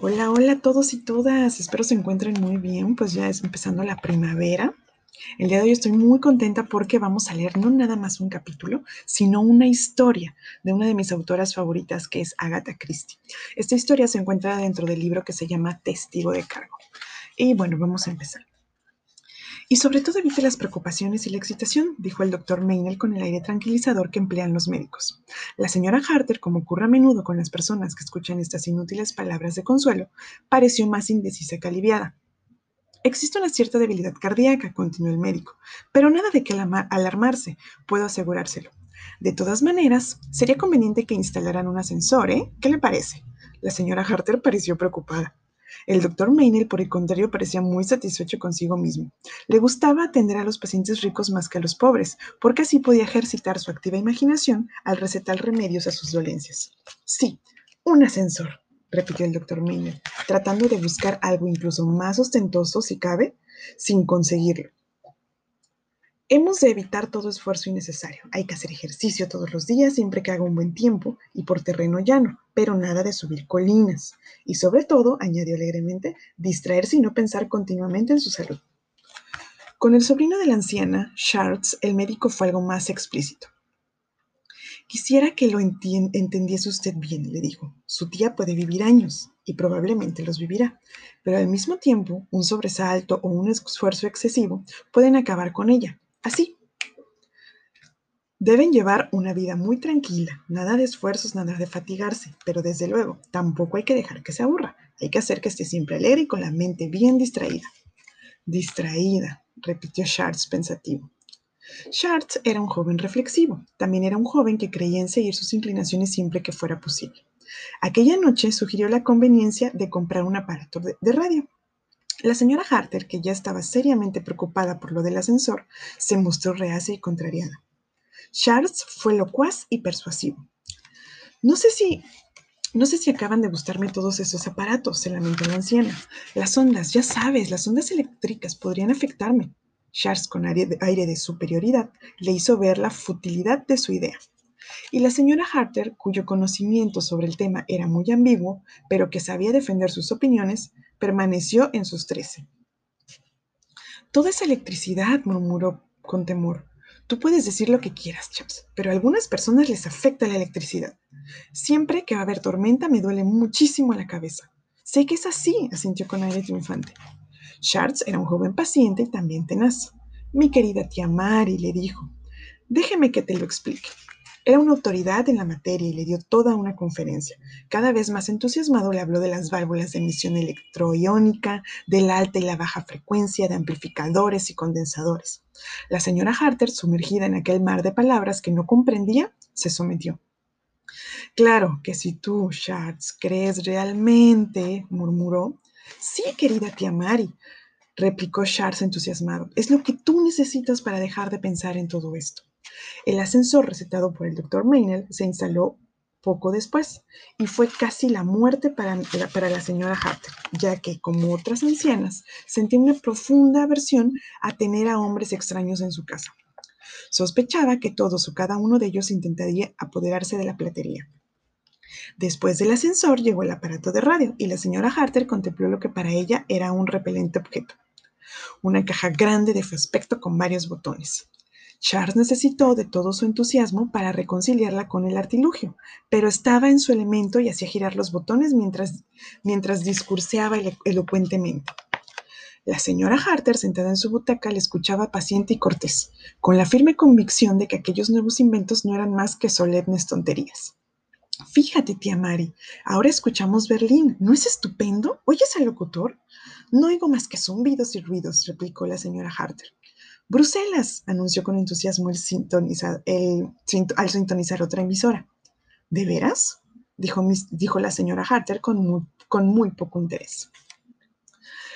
Hola, hola a todos y todas. Espero se encuentren muy bien, pues ya es empezando la primavera. El día de hoy estoy muy contenta porque vamos a leer no nada más un capítulo, sino una historia de una de mis autoras favoritas que es Agatha Christie. Esta historia se encuentra dentro del libro que se llama Testigo de Cargo. Y bueno, vamos a empezar. Y sobre todo evite las preocupaciones y la excitación, dijo el doctor Meinel con el aire tranquilizador que emplean los médicos. La señora Harter, como ocurre a menudo con las personas que escuchan estas inútiles palabras de consuelo, pareció más indecisa que aliviada. Existe una cierta debilidad cardíaca, continuó el médico, pero nada de qué alarmarse, puedo asegurárselo. De todas maneras, sería conveniente que instalaran un ascensor, ¿eh? ¿Qué le parece? La señora Harter pareció preocupada. El doctor Meinel, por el contrario, parecía muy satisfecho consigo mismo. Le gustaba atender a los pacientes ricos más que a los pobres, porque así podía ejercitar su activa imaginación al recetar remedios a sus dolencias. Sí, un ascensor, repitió el doctor Meinel, tratando de buscar algo incluso más ostentoso, si cabe, sin conseguirlo. Hemos de evitar todo esfuerzo innecesario. Hay que hacer ejercicio todos los días siempre que haga un buen tiempo y por terreno llano, pero nada de subir colinas. Y sobre todo, añadió alegremente, distraerse y no pensar continuamente en su salud. Con el sobrino de la anciana, Charles, el médico fue algo más explícito. Quisiera que lo entendiese usted bien, le dijo. Su tía puede vivir años y probablemente los vivirá, pero al mismo tiempo un sobresalto o un esfuerzo excesivo pueden acabar con ella Así. Deben llevar una vida muy tranquila, nada de esfuerzos, nada de fatigarse, pero desde luego, tampoco hay que dejar que se aburra. Hay que hacer que esté siempre alegre y con la mente bien distraída. Distraída, repitió Charles pensativo. Charles era un joven reflexivo. También era un joven que creía en seguir sus inclinaciones siempre que fuera posible. Aquella noche sugirió la conveniencia de comprar un aparato de radio. La señora Harter, que ya estaba seriamente preocupada por lo del ascensor, se mostró reacia y contrariada. Charles fue locuaz y persuasivo. No sé si no sé si acaban de gustarme todos esos aparatos, se lamentó la anciana. Las ondas, ya sabes, las ondas eléctricas podrían afectarme. Charles, con aire de, superioridad, le hizo ver la futilidad de su idea. Y la señora Harter, cuyo conocimiento sobre el tema era muy ambiguo, pero que sabía defender sus opiniones, permaneció en sus trece. Toda esa electricidad, murmuró con temor. Tú puedes decir lo que quieras, Charles, pero a algunas personas les afecta la electricidad. Siempre que va a haber tormenta me duele muchísimo la cabeza. Sé que es así, asintió con aire triunfante. Charles era un joven paciente y también tenaz. Mi querida tía Mary le dijo, déjeme que te lo explique. Era una autoridad en la materia y le dio toda una conferencia. Cada vez más entusiasmado le habló de las válvulas de emisión electroiónica, de la alta y la baja frecuencia, de amplificadores y condensadores. La señora Harter, sumergida en aquel mar de palabras que no comprendía, se sometió. Claro que si tú, Charles, crees realmente, murmuró. Sí, querida tía Mary, replicó Charles entusiasmado. Es lo que tú necesitas para dejar de pensar en todo esto. El ascensor recetado por el doctor Meinel se instaló poco después y fue casi la muerte para la, señora Harter, ya que, como otras ancianas, sentía una profunda aversión a tener a hombres extraños en su casa. Sospechaba que todos o cada uno de ellos intentaría apoderarse de la platería. Después del ascensor llegó el aparato de radio y la señora Harter contempló lo que para ella era un repelente objeto. Una caja grande de aspecto con varios botones. Charles necesitó de todo su entusiasmo para reconciliarla con el artilugio, pero estaba en su elemento y hacía girar los botones mientras, mientras discurseaba elocuentemente. La señora Harter, sentada en su butaca, le escuchaba paciente y cortés, con la firme convicción de que aquellos nuevos inventos no eran más que solemnes tonterías. Fíjate, tía Mari, ahora escuchamos Berlín. ¿No es estupendo? ¿Oyes al locutor? No oigo más que zumbidos y ruidos, replicó la señora Harter. Bruselas, anunció con entusiasmo el al sintonizar otra emisora. ¿De veras? Dijo, la señora Harter con muy, poco interés.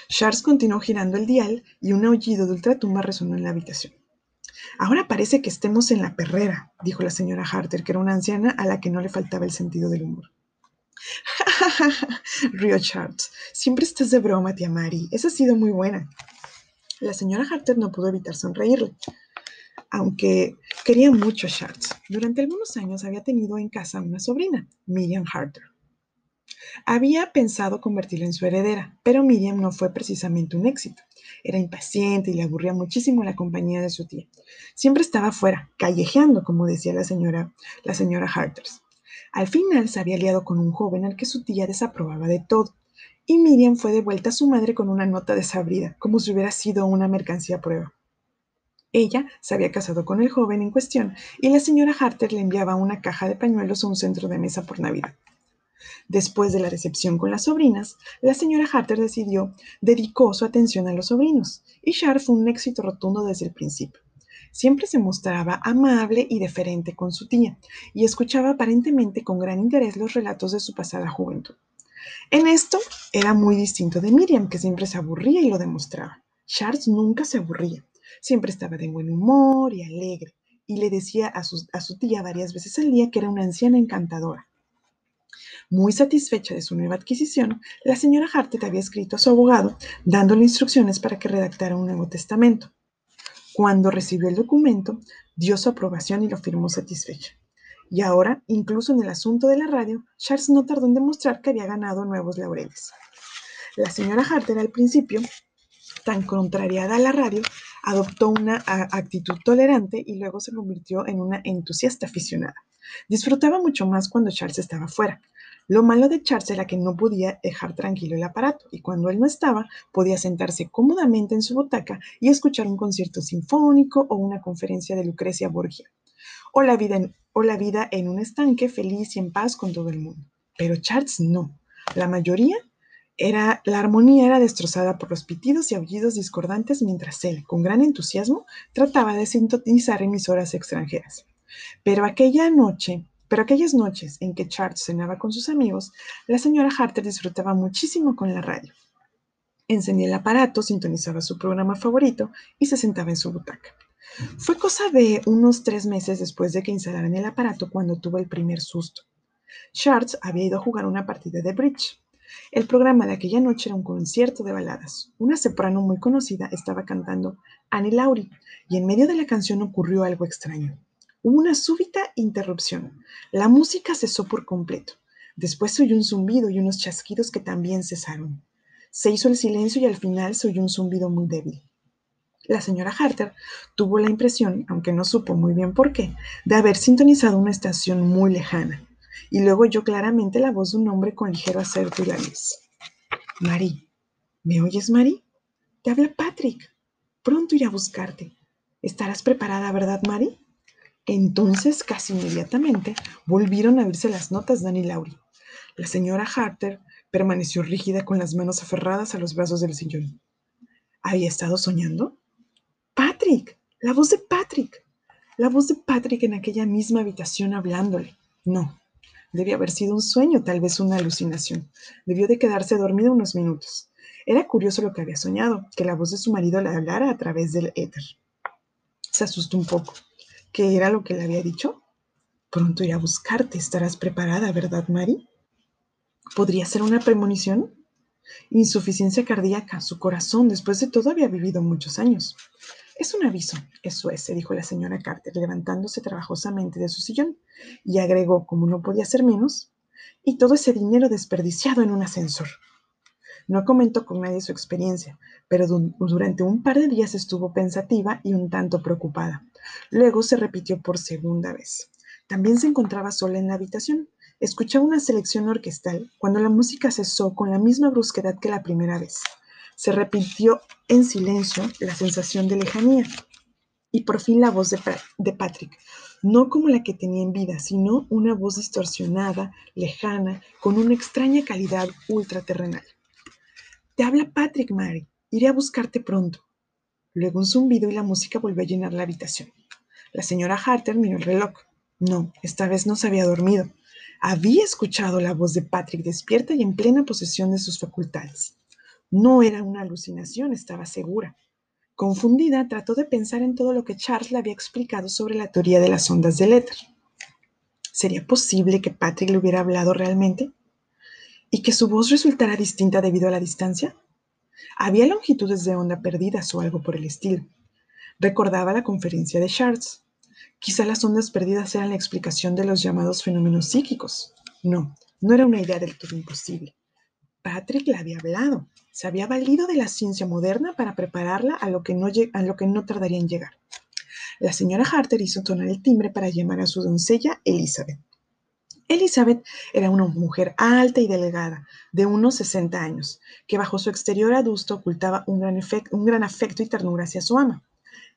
Charles continuó girando el dial y un aullido de ultratumba resonó en la habitación. Ahora parece que estemos en la perrera, dijo la señora Harter, que era una anciana a la que no le faltaba el sentido del humor. ¡Ja, Charles. Siempre estás de broma, tía Mary. Esa ha sido muy buena. La señora Harter no pudo evitar sonreírle, aunque quería mucho a Charles. Durante algunos años había tenido en casa una sobrina, Miriam Harter. Había pensado convertirla en su heredera, pero Miriam no fue precisamente un éxito. Era impaciente y le aburría muchísimo la compañía de su tía. Siempre estaba afuera, callejeando, como decía la señora, la señora Harters. Al final se había liado con un joven al que su tía desaprobaba de todo, y Miriam fue de vuelta a su madre con una nota desabrida, como si hubiera sido una mercancía a prueba. Ella se había casado con el joven en cuestión y la señora Harter le enviaba una caja de pañuelos a un centro de mesa por Navidad. Después de la recepción con las sobrinas, la señora Harter decidió, dedicó su atención a los sobrinos, y Char fue un éxito rotundo desde el principio. Siempre se mostraba amable y deferente con su tía, y escuchaba aparentemente con gran interés los relatos de su pasada juventud. En esto era muy distinto de Miriam, que siempre se aburría y lo demostraba. Charles nunca se aburría, siempre estaba de buen humor y alegre, y le decía a su, tía varias veces al día que era una anciana encantadora. Muy satisfecha de su nueva adquisición, la señora Hartet había escrito a su abogado dándole instrucciones para que redactara un nuevo testamento. Cuando recibió el documento, dio su aprobación y lo firmó satisfecha. Y ahora, incluso en el asunto de la radio, Charles no tardó en demostrar que había ganado nuevos laureles. La señora Harter al principio, tan contrariada a la radio, adoptó una actitud tolerante y luego se convirtió en una entusiasta aficionada. Disfrutaba mucho más cuando Charles estaba fuera, lo malo de Charles era que no podía dejar tranquilo el aparato y cuando él no estaba, podía sentarse cómodamente en su butaca y escuchar un concierto sinfónico o una conferencia de Lucrecia Borgia. O la vida en, o la vida en un estanque feliz y en paz con todo el mundo. Pero Charles no. La mayoría era, la armonía era destrozada por los pitidos y aullidos discordantes mientras él, con gran entusiasmo, trataba de sintonizar emisoras extranjeras. Pero aquella noche pero aquellas noches en que Charles cenaba con sus amigos, la señora Harter disfrutaba muchísimo con la radio. Encendía el aparato, sintonizaba su programa favorito y se sentaba en su butaca. Fue cosa de unos tres meses después de que instalaran el aparato cuando tuvo el primer susto. Charles había ido a jugar una partida de bridge. El programa de aquella noche era un concierto de baladas. Una soprano muy conocida estaba cantando Annie Laurie y en medio de la canción ocurrió algo extraño. Hubo una súbita interrupción. La música cesó por completo. Después se oyó un zumbido y unos chasquidos que también cesaron. Se hizo el silencio y al final se oyó un zumbido muy débil. La señora Harter tuvo la impresión, aunque no supo muy bien por qué, de haber sintonizado una estación muy lejana, y luego oyó claramente la voz de un hombre con ligero acento irlandés. Mari, ¿me oyes, Mari? Te habla Patrick. Pronto iré a buscarte. ¿Estarás preparada, verdad, Mari? Entonces, casi inmediatamente, volvieron a oírse las notas de Annie Laurie. La señora Harter permaneció rígida con las manos aferradas a los brazos del sillón. ¿Había estado soñando? Patrick, la voz de Patrick. La voz de Patrick en aquella misma habitación hablándole. No, debía haber sido un sueño, tal vez una alucinación. Debió de quedarse dormida unos minutos. Era curioso lo que había soñado, que la voz de su marido le hablara a través del éter. Se asustó un poco. ¿Qué era lo que le había dicho? Pronto irá a buscarte. Estarás preparada, ¿verdad, Mari? ¿Podría ser una premonición? Insuficiencia cardíaca. Su corazón, después de todo, había vivido muchos años. Es un aviso, eso es, dijo la señora Carter, levantándose trabajosamente de su sillón, y agregó, como no podía ser menos, y todo ese dinero desperdiciado en un ascensor. No comentó con nadie su experiencia, pero durante un par de días estuvo pensativa y un tanto preocupada. Luego se repitió por segunda vez. También se encontraba sola en la habitación. Escuchaba una selección orquestal cuando la música cesó con la misma brusquedad que la primera vez. Se repitió en silencio la sensación de lejanía y por fin la voz de, Patrick, no como la que tenía en vida, sino una voz distorsionada, lejana, con una extraña calidad ultraterrenal. Te habla Patrick, Mary. Iré a buscarte pronto. Luego un zumbido y la música volvió a llenar la habitación. La señora Harter miró el reloj. No, esta vez no se había dormido. Había escuchado la voz de Patrick despierta y en plena posesión de sus facultades. No era una alucinación, estaba segura. Confundida, trató de pensar en todo lo que Charles le había explicado sobre la teoría de las ondas del éter. ¿Sería posible que Patrick le hubiera hablado realmente? ¿Y que su voz resultara distinta debido a la distancia? Había longitudes de onda perdidas o algo por el estilo. Recordaba la conferencia de Charles. Quizá las ondas perdidas eran la explicación de los llamados fenómenos psíquicos. No, No era una idea del todo imposible. Patrick la había hablado. Se había valido de la ciencia moderna para prepararla a lo que no, a lo que no tardaría en llegar. La señora Harter hizo sonar el timbre para llamar a su doncella Elizabeth. Elizabeth era una mujer alta y delgada, de unos 60 años, que bajo su exterior adusto ocultaba un gran, un gran afecto y ternura hacia su ama.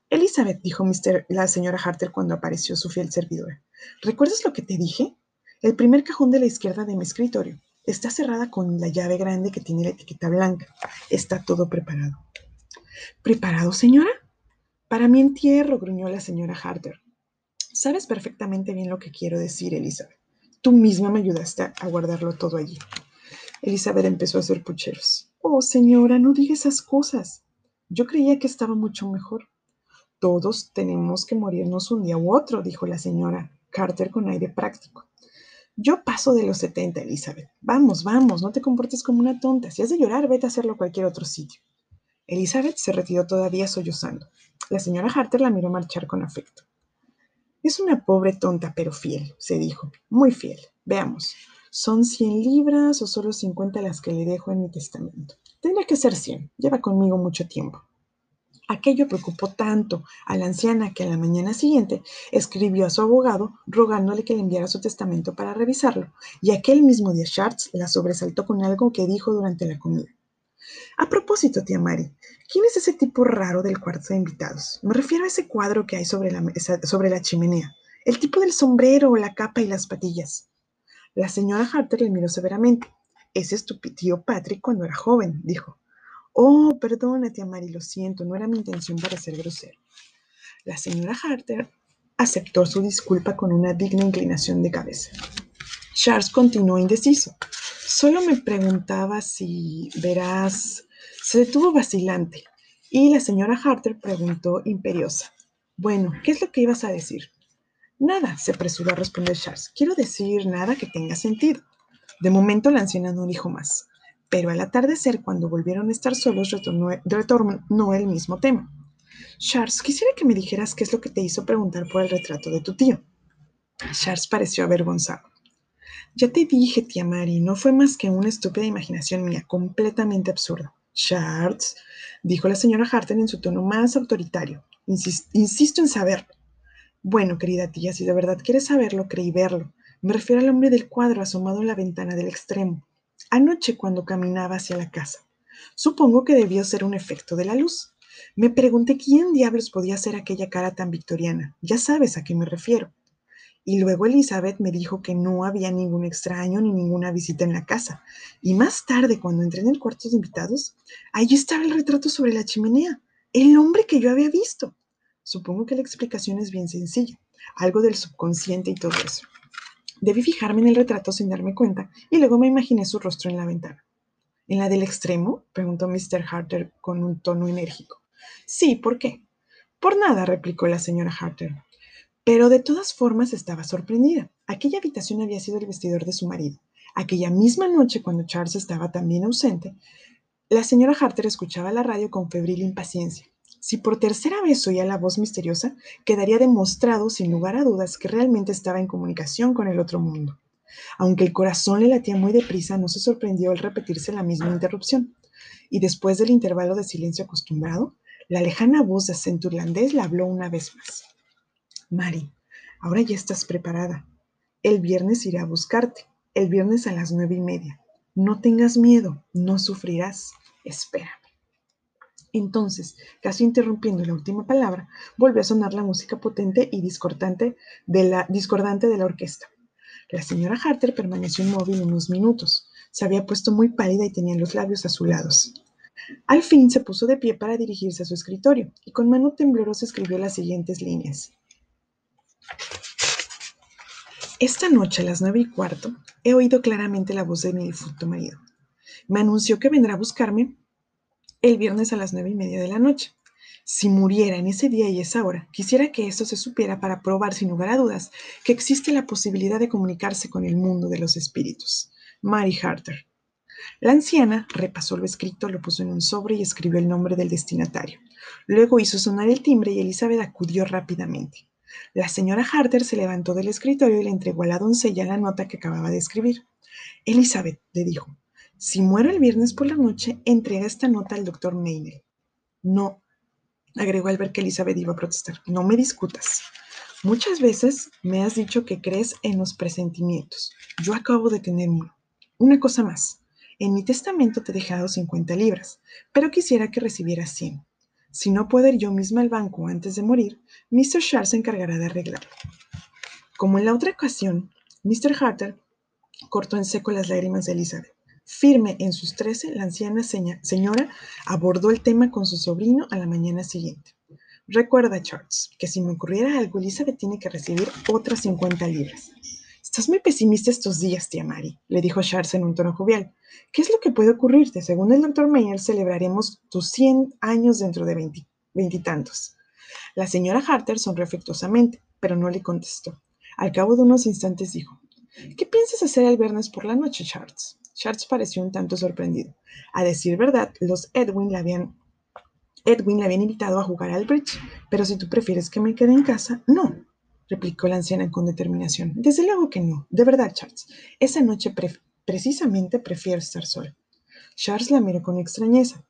Elizabeth, dijo la señora Harter cuando apareció su fiel servidora, ¿recuerdas lo que te dije? El primer cajón de la izquierda de mi escritorio está cerrada con la llave grande que tiene la etiqueta blanca. Está todo preparado. ¿Preparado, señora? Para mi entierro, gruñó la señora Harter. Sabes perfectamente bien lo que quiero decir, Elizabeth. Tú misma me ayudaste a guardarlo todo allí. Elizabeth empezó a hacer pucheros. Oh, señora, no diga esas cosas. Yo creía que estaba mucho mejor. Todos tenemos que morirnos un día u otro, dijo la señora Carter con aire práctico. Yo paso de los 70, Elizabeth. Vamos, vamos, no te comportes como una tonta. Si has de llorar, vete a hacerlo a cualquier otro sitio. Elizabeth se retiró todavía sollozando. La señora Harter la miró marchar con afecto. Es una pobre tonta, pero fiel, se dijo. Muy fiel. Veamos. ¿Son 100 libras o solo 50 las que le dejo en mi testamento? Tendría que ser 100. Lleva conmigo mucho tiempo. Aquello preocupó tanto a la anciana que a la mañana siguiente escribió a su abogado rogándole que le enviara su testamento para revisarlo, y aquel mismo día Schatz la sobresaltó con algo que dijo durante la comida. A propósito, tía Mari, ¿quién es ese tipo raro del cuarto de invitados? Me refiero a ese cuadro que hay sobre la, sobre la chimenea, el tipo del sombrero, la capa y las patillas. La señora Harter le miró severamente. Ese es tu tío Patrick cuando era joven, dijo. Oh, perdona, tía Mari, lo siento, no era mi intención para ser grosero. La señora Harter aceptó su disculpa con una digna inclinación de cabeza. Charles continuó indeciso. Solo me preguntaba si, verás, se detuvo vacilante y la señora Harter preguntó imperiosa. Bueno, ¿qué es lo que ibas a decir? Nada, se apresuró a responder Charles. Quiero decir nada que tenga sentido. De momento la anciana no dijo más, pero al atardecer, cuando volvieron a estar solos, retornó, el mismo tema. Charles, quisiera que me dijeras qué es lo que te hizo preguntar por el retrato de tu tío. Charles pareció avergonzado. Ya te dije, tía Mari, no fue más que una estúpida imaginación mía, completamente absurda. Charles, dijo la señora Harten en su tono más autoritario, insisto en saberlo. Bueno, querida tía, si de verdad quieres saberlo, creí verlo. Me refiero al hombre del cuadro asomado en la ventana del extremo, anoche cuando caminaba hacia la casa. Supongo que debió ser un efecto de la luz. Me pregunté quién diablos podía ser aquella cara tan victoriana. Ya sabes a qué me refiero. Y luego Elizabeth me dijo que no había ningún extraño ni ninguna visita en la casa. Y más tarde, cuando entré en el cuarto de invitados, allí estaba el retrato sobre la chimenea, el hombre que yo había visto. Supongo que la explicación es bien sencilla, algo del subconsciente y todo eso. Debí fijarme en el retrato sin darme cuenta y luego me imaginé su rostro en la ventana. ¿En la del extremo? preguntó Mr. Harter con un tono enérgico. Sí, ¿por qué? Por nada, replicó la señora Harter. Pero de todas formas estaba sorprendida. Aquella habitación había sido el vestidor de su marido. Aquella misma noche, cuando Charles estaba también ausente, la señora Harter escuchaba la radio con febril impaciencia. Si por tercera vez oía la voz misteriosa, quedaría demostrado sin lugar a dudas que realmente estaba en comunicación con el otro mundo. Aunque el corazón le latía muy deprisa, no se sorprendió al repetirse la misma interrupción. Y después del intervalo de silencio acostumbrado, la lejana voz de acento irlandés le habló una vez más. Mari, ahora ya estás preparada. El viernes iré a buscarte. El viernes a las nueve y media. No tengas miedo, no sufrirás. Espérame. Entonces, casi interrumpiendo la última palabra, volvió a sonar la música potente y discordante de la, discordante de la orquesta. La señora Harter permaneció inmóvil unos minutos. Se había puesto muy pálida y tenía los labios azulados. Al fin se puso de pie para dirigirse a su escritorio y con mano temblorosa escribió las siguientes líneas. Esta noche a las nueve y cuarto he oído claramente la voz de mi difunto marido. Me anunció que vendrá a buscarme el viernes a las nueve y media de la noche. Si muriera en ese día y esa hora, quisiera que esto se supiera para probar sin lugar a dudas que existe la posibilidad de comunicarse con el mundo de los espíritus. Mary Harter. La anciana repasó lo escrito, lo puso en un sobre y escribió el nombre del destinatario. Luego hizo sonar el timbre y Elizabeth acudió rápidamente. La señora Harter se levantó del escritorio y le entregó a la doncella la nota que acababa de escribir. Elizabeth, le dijo, si muero el viernes por la noche, entrega esta nota al doctor Maynell. No, agregó al ver que Elizabeth iba a protestar. No me discutas. Muchas veces me has dicho que crees en los presentimientos. Yo acabo de tener uno. Una cosa más. En mi testamento te he dejado 50 libras, pero quisiera que recibieras 100. Si no puedo ir yo misma al banco antes de morir, Mr. Charles se encargará de arreglarlo. Como en la otra ocasión, Mr. Harter cortó en seco las lágrimas de Elizabeth. Firme en sus trece, la anciana señora abordó el tema con su sobrino a la mañana siguiente. Recuerda, Charles, que si me ocurriera algo, Elizabeth tiene que recibir otras 50 libras. Estás muy pesimista estos días, tía Mary, le dijo Charles en un tono jovial. ¿Qué es lo que puede ocurrirte? Según el doctor Mayer, celebraremos tus 100 años dentro de veintitantos. La señora Harter sonrió afectuosamente, pero no le contestó. Al cabo de unos instantes dijo, ¿Qué piensas hacer el viernes por la noche, Charles? Charles pareció un tanto sorprendido. A decir verdad, los Edwin le habían Edwin le habían invitado a jugar al bridge, pero si tú prefieres que me quede en casa, no, replicó la anciana con determinación. Desde luego que no, de verdad, Charles. Esa noche precisamente prefiero estar sola. Charles la miró con extrañeza,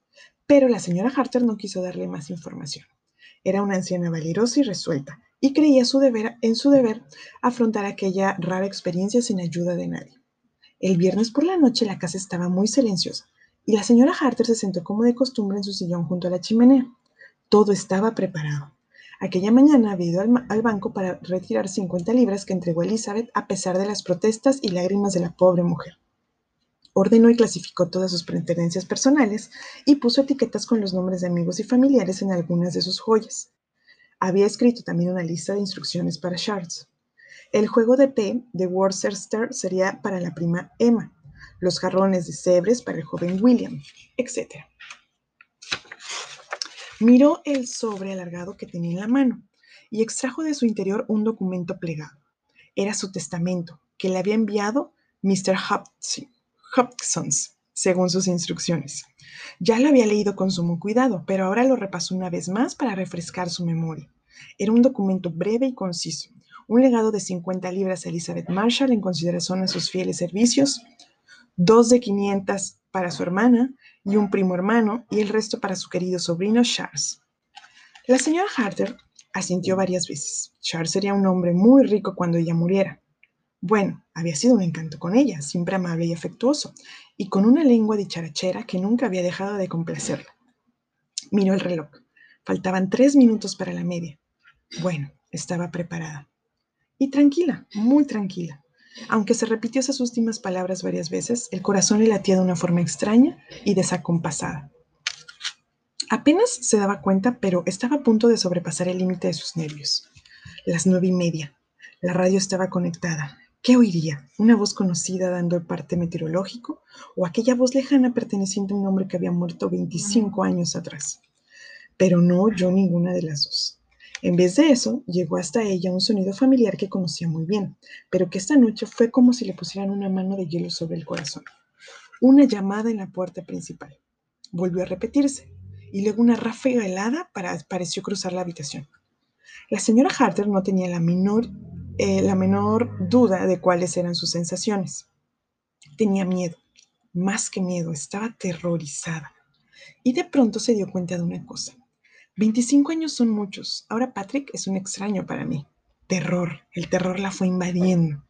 pero la señora Harter no quiso darle más información. Era una anciana valerosa y resuelta, y creía su deber, en su deber afrontar aquella rara experiencia sin ayuda de nadie. El viernes por la noche la casa estaba muy silenciosa, y la señora Harter se sentó como de costumbre en su sillón junto a la chimenea. Todo estaba preparado. Aquella mañana había ido al, banco para retirar 50 libras que entregó Elizabeth a pesar de las protestas y lágrimas de la pobre mujer. Ordenó y clasificó todas sus pertenencias personales y puso etiquetas con los nombres de amigos y familiares en algunas de sus joyas. Había escrito también una lista de instrucciones para Charles. El juego de té de Worcester sería para la prima Emma, los jarrones de cebres para el joven William, etc. Miró el sobre alargado que tenía en la mano y extrajo de su interior un documento plegado. Era su testamento, que le había enviado Mr. Hopkins, según sus instrucciones. Ya lo había leído con sumo cuidado, pero ahora lo repasó una vez más para refrescar su memoria. Era un documento breve y conciso, un legado de 50 libras a Elizabeth Marshall en consideración a sus fieles servicios, dos de 500 para su hermana y un primo hermano y el resto para su querido sobrino Charles. La señora Harter asintió varias veces. Charles sería un hombre muy rico cuando ella muriera. Bueno, había sido un encanto con ella, siempre amable y afectuoso, y con una lengua dicharachera que nunca había dejado de complacerla. Miró el reloj. Faltaban tres minutos para la media. Bueno, estaba preparada. Y tranquila, muy tranquila. Aunque se repitió esas últimas palabras varias veces, el corazón le latía de una forma extraña y desacompasada. Apenas se daba cuenta, pero estaba a punto de sobrepasar el límite de sus nervios. Las nueve y media. La radio estaba conectada. ¿Qué oiría? ¿Una voz conocida dando el parte meteorológico? ¿O aquella voz lejana perteneciente a un hombre que había muerto 25 años atrás? Pero no oyó ninguna de las dos. En vez de eso, llegó hasta ella un sonido familiar que conocía muy bien, pero que esta noche fue como si le pusieran una mano de hielo sobre el corazón. Una llamada en la puerta principal. Volvió a repetirse, y luego una ráfaga helada pareció cruzar la habitación. La señora Harter no tenía la menor, eh, la menor duda de cuáles eran sus sensaciones. Tenía miedo, más que miedo, estaba aterrorizada. Y de pronto se dio cuenta de una cosa. 25 años son muchos. Ahora Patrick es un extraño para mí. Terror. El terror la fue invadiendo.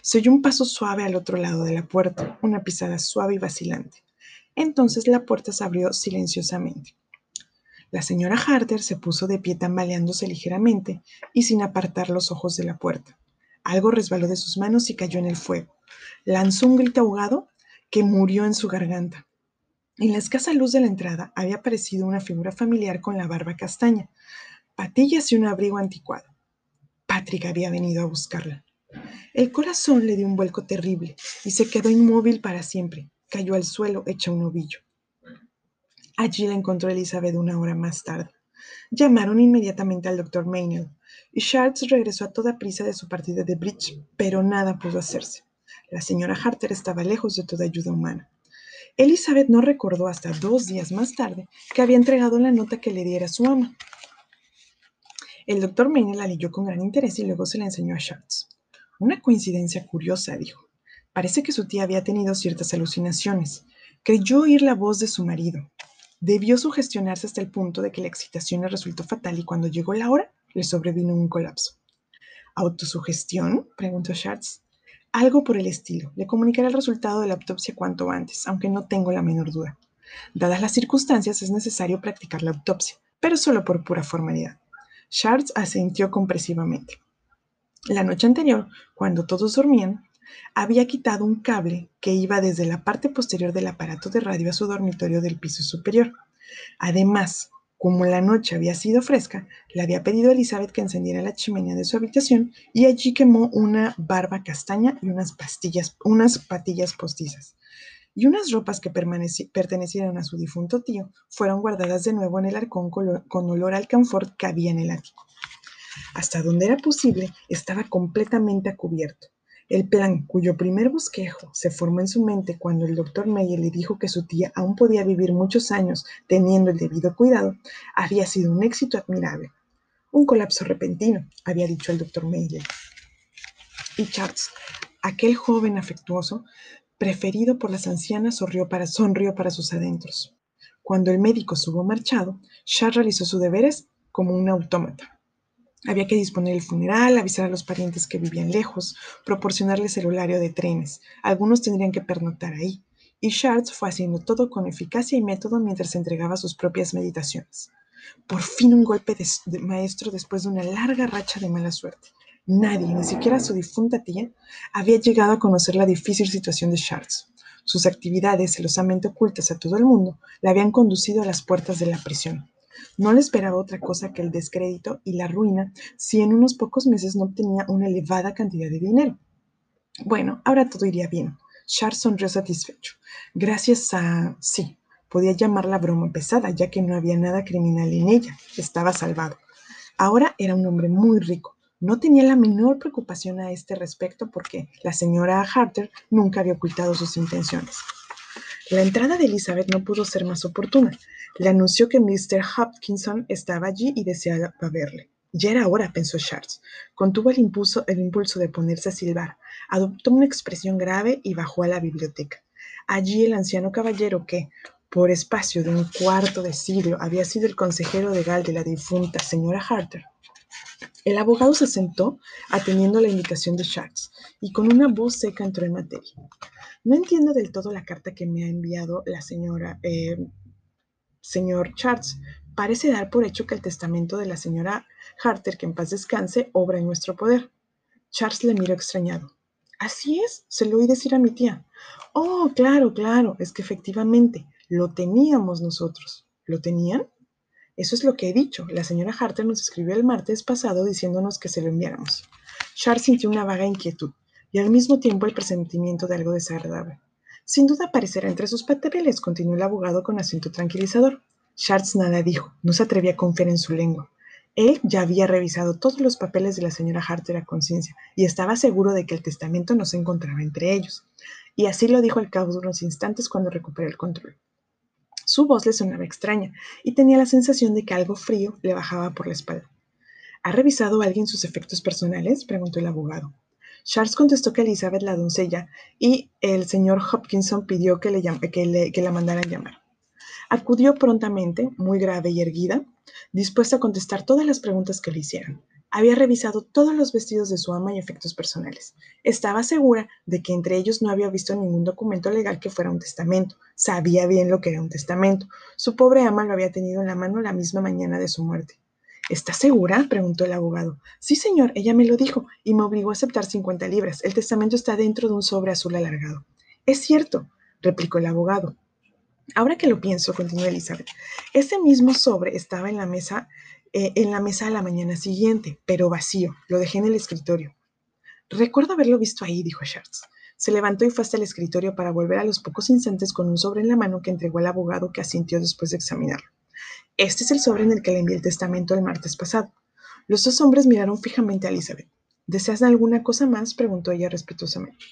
Se oyó un paso suave al otro lado de la puerta, una pisada suave y vacilante. Entonces la puerta se abrió silenciosamente. La señora Harter se puso de pie tambaleándose ligeramente y sin apartar los ojos de la puerta. Algo resbaló de sus manos y cayó en el fuego. Lanzó un grito ahogado que murió en su garganta. En la escasa luz de la entrada había aparecido una figura familiar con la barba castaña, patillas y un abrigo anticuado. Patrick había venido a buscarla. El corazón le dio un vuelco terrible y se quedó inmóvil para siempre. Cayó al suelo hecha un ovillo. Allí la encontró Elizabeth una hora más tarde. Llamaron inmediatamente al doctor Maynell y Charles regresó a toda prisa de su partida de bridge, pero nada pudo hacerse. La señora Harter estaba lejos de toda ayuda humana. Elizabeth no recordó hasta dos días más tarde que había entregado la nota que le diera su ama. El doctor Mayne la leyó con gran interés y luego se la enseñó a Schatz. Una coincidencia curiosa, dijo. Parece que su tía había tenido ciertas alucinaciones. Creyó oír la voz de su marido. Debió sugestionarse hasta el punto de que la excitación le resultó fatal y cuando llegó la hora, le sobrevino un colapso. ¿Autosugestión? preguntó Schatz. Algo por el estilo. Le comunicaré el resultado de la autopsia cuanto antes, aunque no tengo la menor duda. Dadas las circunstancias, es necesario practicar la autopsia, pero solo por pura formalidad. Schatz asintió compresivamente. La noche anterior, cuando todos dormían, había quitado un cable que iba desde la parte posterior del aparato de radio a su dormitorio del piso superior. Además, como la noche había sido fresca, le había pedido a Elizabeth que encendiera la chimenea de su habitación y allí quemó una barba castaña y unas pastillas, unas patillas postizas. Y unas ropas que pertenecieran a su difunto tío fueron guardadas de nuevo en el arcón con olor al camfort que había en el ático. Hasta donde era posible, estaba completamente a cubierto. El plan, cuyo primer bosquejo se formó en su mente cuando el doctor Meyer le dijo que su tía aún podía vivir muchos años teniendo el debido cuidado, había sido un éxito admirable. Un colapso repentino, había dicho el doctor Meyer. Y Charles, aquel joven afectuoso, preferido por las ancianas, sonrió para, sus adentros. Cuando el médico hubo marchado, Charles realizó sus deberes como un autómata. Había que disponer el funeral, avisar a los parientes que vivían lejos, proporcionarles el de trenes. Algunos tendrían que pernoctar ahí. Y Charles fue haciendo todo con eficacia y método mientras entregaba sus propias meditaciones. Por fin un golpe de, maestro después de una larga racha de mala suerte. Nadie, ni siquiera su difunta tía, había llegado a conocer la difícil situación de Charles. Sus actividades, celosamente ocultas a todo el mundo, le habían conducido a las puertas de la prisión. No le esperaba otra cosa que el descrédito y la ruina si en unos pocos meses no obtenía una elevada cantidad de dinero. Bueno, ahora todo iría bien. Charles sonrió satisfecho. Gracias a... sí, podía llamarla broma pesada, ya que no había nada criminal en ella. Estaba salvado. Ahora era un hombre muy rico. No tenía la menor preocupación a este respecto porque la señora Harter nunca había ocultado sus intenciones. La entrada de Elizabeth no pudo ser más oportuna. Le anunció que Mr. Hopkinson estaba allí y deseaba verle. Ya era hora, pensó Charles. Contuvo el impulso, de ponerse a silbar. Adoptó una expresión grave y bajó a la biblioteca. Allí el anciano caballero que, por espacio de un cuarto de siglo, había sido el consejero legal de la difunta señora Harter. El abogado se sentó atendiendo la invitación de Charles y con una voz seca entró en materia. No entiendo del todo la carta que me ha enviado la señora, eh, señor Charles. Parece dar por hecho que el testamento de la señora Harter, que en paz descanse, obra en nuestro poder. Charles le miró extrañado. Así es, se lo oí decir a mi tía. Oh, claro, claro, es que efectivamente lo teníamos nosotros. ¿Lo tenían? Eso es lo que he dicho. La señora Harter nos escribió el martes pasado diciéndonos que se lo enviáramos. Charles sintió una vaga inquietud y al mismo tiempo el presentimiento de algo desagradable. Sin duda aparecerá entre sus papeles, continuó el abogado con acento tranquilizador. Charles nada dijo, no se atrevía a confiar en su lengua. Él ya había revisado todos los papeles de la señora Harter a conciencia y estaba seguro de que el testamento no se encontraba entre ellos. Y así lo dijo al cabo de unos instantes cuando recuperó el control. Su voz le sonaba extraña y tenía la sensación de que algo frío le bajaba por la espalda. ¿Ha revisado alguien sus efectos personales? preguntó el abogado. Charles contestó que Elizabeth la doncella y el señor Hopkinson pidió que, le, que, la mandaran llamar. Acudió prontamente, muy grave y erguida, dispuesta a contestar todas las preguntas que le hicieran. Había revisado todos los vestidos de su ama y efectos personales. Estaba segura de que entre ellos no había visto ningún documento legal que fuera un testamento. Sabía bien lo que era un testamento. Su pobre ama lo había tenido en la mano la misma mañana de su muerte. ¿Estás segura? preguntó el abogado. Sí, señor, ella me lo dijo y me obligó a aceptar 50 libras. El testamento está dentro de un sobre azul alargado. Es cierto, replicó el abogado. Ahora que lo pienso, continuó Elizabeth, ese mismo sobre estaba en la mesa, eh, en la mesa a la mañana siguiente, pero vacío. Lo dejé en el escritorio. Recuerdo haberlo visto ahí, dijo Charles. Se levantó y fue hasta el escritorio para volver a los pocos instantes con un sobre en la mano que entregó al abogado que asintió después de examinarlo. Este es el sobre en el que le envié el testamento el martes pasado. Los dos hombres miraron fijamente a Elizabeth. ¿Deseas alguna cosa más? preguntó ella respetuosamente.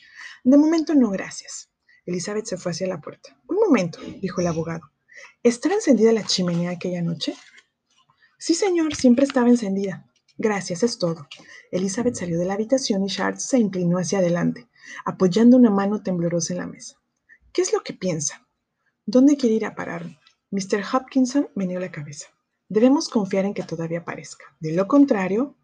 De momento no, gracias. Elizabeth se fue hacia la puerta. Un momento, dijo el abogado. ¿Estaba encendida la chimenea aquella noche? Sí, señor, siempre estaba encendida. Gracias, es todo. Elizabeth salió de la habitación y Charles se inclinó hacia adelante, apoyando una mano temblorosa en la mesa. ¿Qué es lo que piensa? ¿Dónde quiere ir a parar? Mr. Hopkinson meneó la cabeza. Debemos confiar en que todavía aparezca. De lo contrario,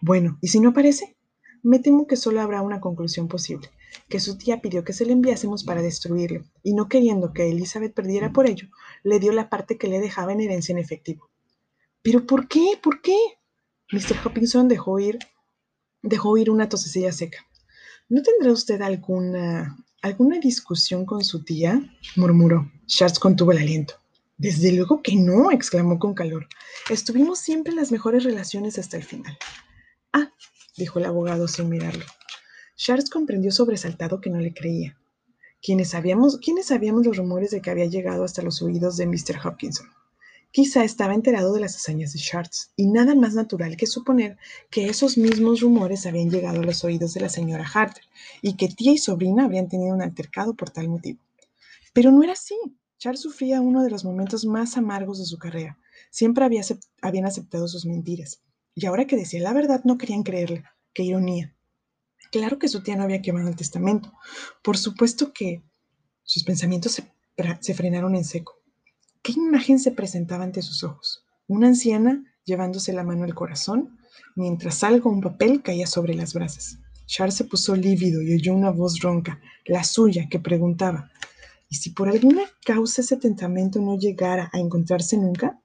bueno, ¿y si no aparece? Me temo que solo habrá una conclusión posible, que su tía pidió que se le enviásemos para destruirlo, y no queriendo que Elizabeth perdiera por ello, le dio la parte que le dejaba en herencia en efectivo. ¿Pero por qué? ¿Por qué? Mr. Hopkinson dejó oír, dejó oír una tosecilla seca. ¿No tendrá usted alguna, alguna discusión con su tía? murmuró. Charles contuvo el aliento. Desde luego que no, exclamó con calor. Estuvimos siempre en las mejores relaciones hasta el final. Ah, dijo el abogado sin mirarlo. Charles comprendió sobresaltado que no le creía. ¿Quiénes sabíamos, ¿Quiénes sabíamos los rumores de que había llegado hasta los oídos de Mr. Hopkinson? Quizá estaba enterado de las hazañas de Charles, y nada más natural que suponer que esos mismos rumores habían llegado a los oídos de la señora Harter, y que tía y sobrina habrían tenido un altercado por tal motivo. Pero no era así. Charles sufría uno de los momentos más amargos de su carrera. Siempre había habían aceptado sus mentiras, y ahora que decía la verdad no querían creerle. ¡Qué ironía! Claro que su tía no había quemado el testamento. Por supuesto que sus pensamientos se, se frenaron en seco. ¿Qué imagen se presentaba ante sus ojos? Una anciana llevándose la mano al corazón, mientras algo, un papel, caía sobre las brasas. Charles se puso lívido y oyó una voz ronca, la suya, que preguntaba, ¿y si por alguna causa ese testamento no llegara a encontrarse nunca?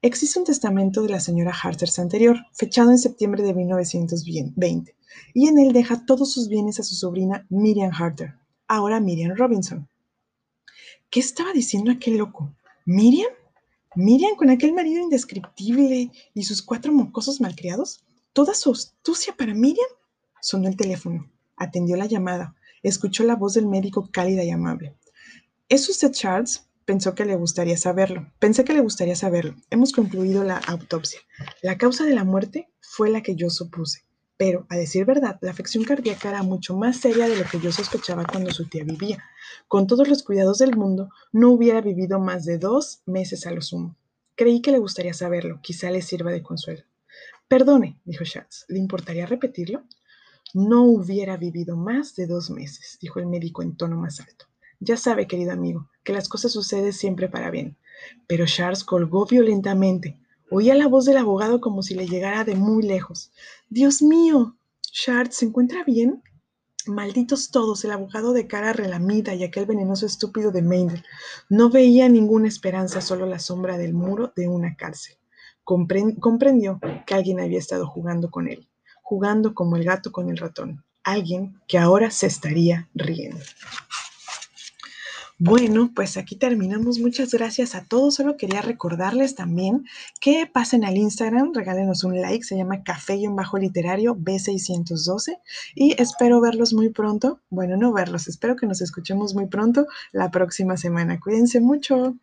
Existe un testamento de la señora Harters anterior, fechado en septiembre de 1920, y en él deja todos sus bienes a su sobrina Miriam Harter, ahora Miriam Robinson. ¿Qué estaba diciendo aquel loco? ¿Miriam? ¿Miriam con aquel marido indescriptible y sus cuatro mocosos malcriados? ¿Toda su astucia para Miriam? Sonó el teléfono. Atendió la llamada. Escuchó la voz del médico cálida y amable. ¿Es usted Charles? Pensó que le gustaría saberlo. Pensé que le gustaría saberlo. Hemos concluido la autopsia. La causa de la muerte fue la que yo supuse. Pero, a decir verdad, la afección cardíaca era mucho más seria de lo que yo sospechaba cuando su tía vivía. Con todos los cuidados del mundo, no hubiera vivido más de dos meses a lo sumo. Creí que le gustaría saberlo, quizá le sirva de consuelo. Perdone, dijo Schatz, ¿le importaría repetirlo? No hubiera vivido más de dos meses, dijo el médico en tono más alto. Ya sabe, querido amigo, que las cosas suceden siempre para bien. Pero Charles colgó violentamente. Oía la voz del abogado como si le llegara de muy lejos. Dios mío. Shard, ¿se encuentra bien? Malditos todos, el abogado de cara relamida y aquel venenoso estúpido de Maynard. No veía ninguna esperanza, solo la sombra del muro de una cárcel. comprendió que alguien había estado jugando con él, jugando como el gato con el ratón. Alguien que ahora se estaría riendo. Bueno, pues aquí terminamos. Muchas gracias a todos. Solo quería recordarles también que pasen al Instagram, regálenos un like, se llama Café y un Bajo Literario B612 y espero verlos muy pronto. Bueno, no verlos, espero que nos escuchemos muy pronto la próxima semana. Cuídense mucho.